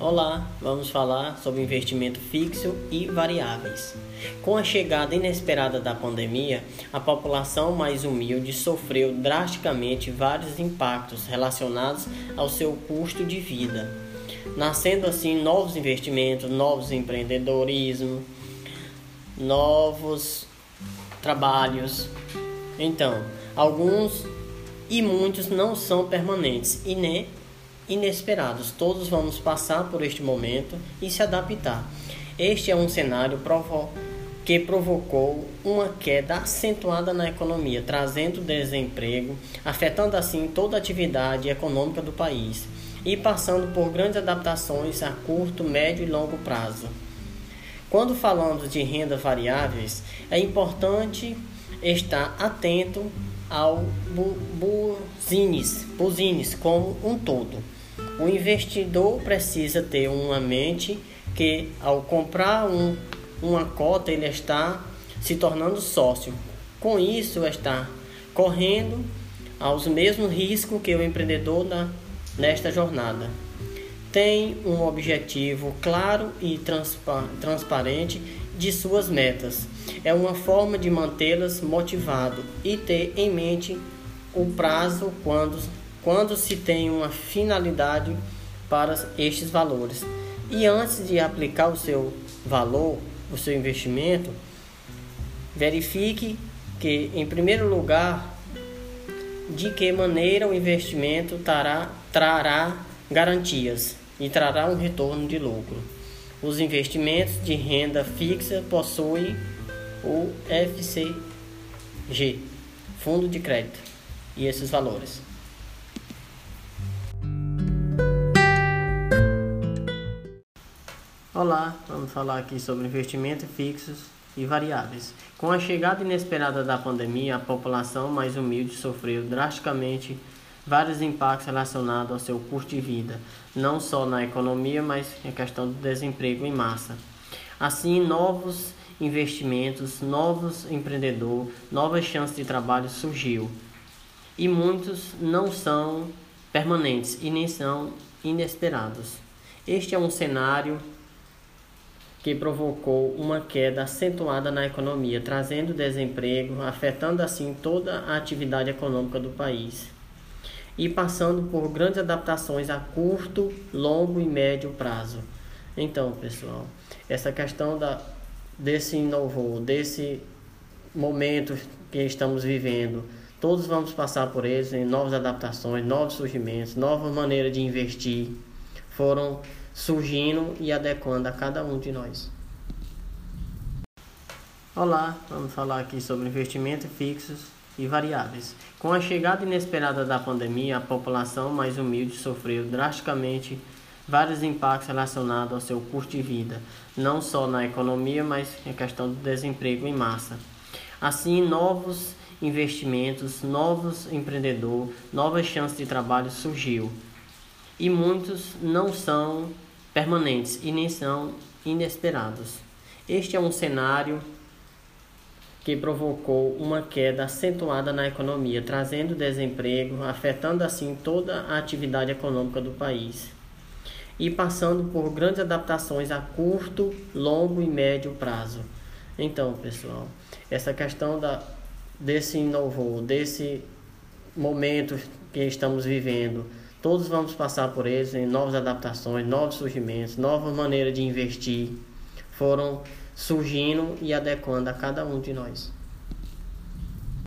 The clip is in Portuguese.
Olá, vamos falar sobre investimento fixo e variáveis. Com a chegada inesperada da pandemia, a população mais humilde sofreu drasticamente vários impactos relacionados ao seu custo de vida, nascendo assim novos investimentos, novos empreendedorismo, novos trabalhos. Então, alguns e muitos não são permanentes e nem inesperados. Todos vamos passar por este momento e se adaptar. Este é um cenário provo que provocou uma queda acentuada na economia, trazendo desemprego, afetando assim toda a atividade econômica do país e passando por grandes adaptações a curto, médio e longo prazo. Quando falamos de renda variáveis, é importante estar atento ao buzines, buzines como um todo. O investidor precisa ter uma mente que, ao comprar um, uma cota, ele está se tornando sócio. Com isso, está correndo aos mesmos riscos que o empreendedor na, nesta jornada. Tem um objetivo claro e transpa transparente de suas metas. É uma forma de mantê-las motivado e ter em mente o prazo quando quando se tem uma finalidade para estes valores. E antes de aplicar o seu valor, o seu investimento, verifique que, em primeiro lugar, de que maneira o investimento trará, trará garantias e trará um retorno de lucro. Os investimentos de renda fixa possuem o FCG, Fundo de Crédito, e esses valores. Olá, vamos falar aqui sobre investimentos fixos e variáveis. Com a chegada inesperada da pandemia, a população mais humilde sofreu drasticamente vários impactos relacionados ao seu custo de vida, não só na economia, mas na questão do desemprego em massa. Assim, novos investimentos, novos empreendedores, novas chances de trabalho surgiu. E muitos não são permanentes e nem são inesperados. Este é um cenário que provocou uma queda acentuada na economia, trazendo desemprego, afetando assim toda a atividade econômica do país e passando por grandes adaptações a curto, longo e médio prazo. Então, pessoal, essa questão da, desse novo, desse momento que estamos vivendo, todos vamos passar por eles em novas adaptações, novos surgimentos, novas maneiras de investir foram surgindo e adequando a cada um de nós. Olá, vamos falar aqui sobre investimentos fixos e variáveis. Com a chegada inesperada da pandemia, a população mais humilde sofreu drasticamente vários impactos relacionados ao seu custo de vida, não só na economia, mas na questão do desemprego em massa. Assim, novos investimentos, novos empreendedores, novas chances de trabalho surgiu. E muitos não são permanentes e nem são inesperados. Este é um cenário que provocou uma queda acentuada na economia, trazendo desemprego, afetando assim toda a atividade econômica do país e passando por grandes adaptações a curto, longo e médio prazo. Então, pessoal, essa questão da, desse novo, desse momento que estamos vivendo, Todos vamos passar por eles em novas adaptações, novos surgimentos, novas maneiras de investir foram surgindo e adequando a cada um de nós.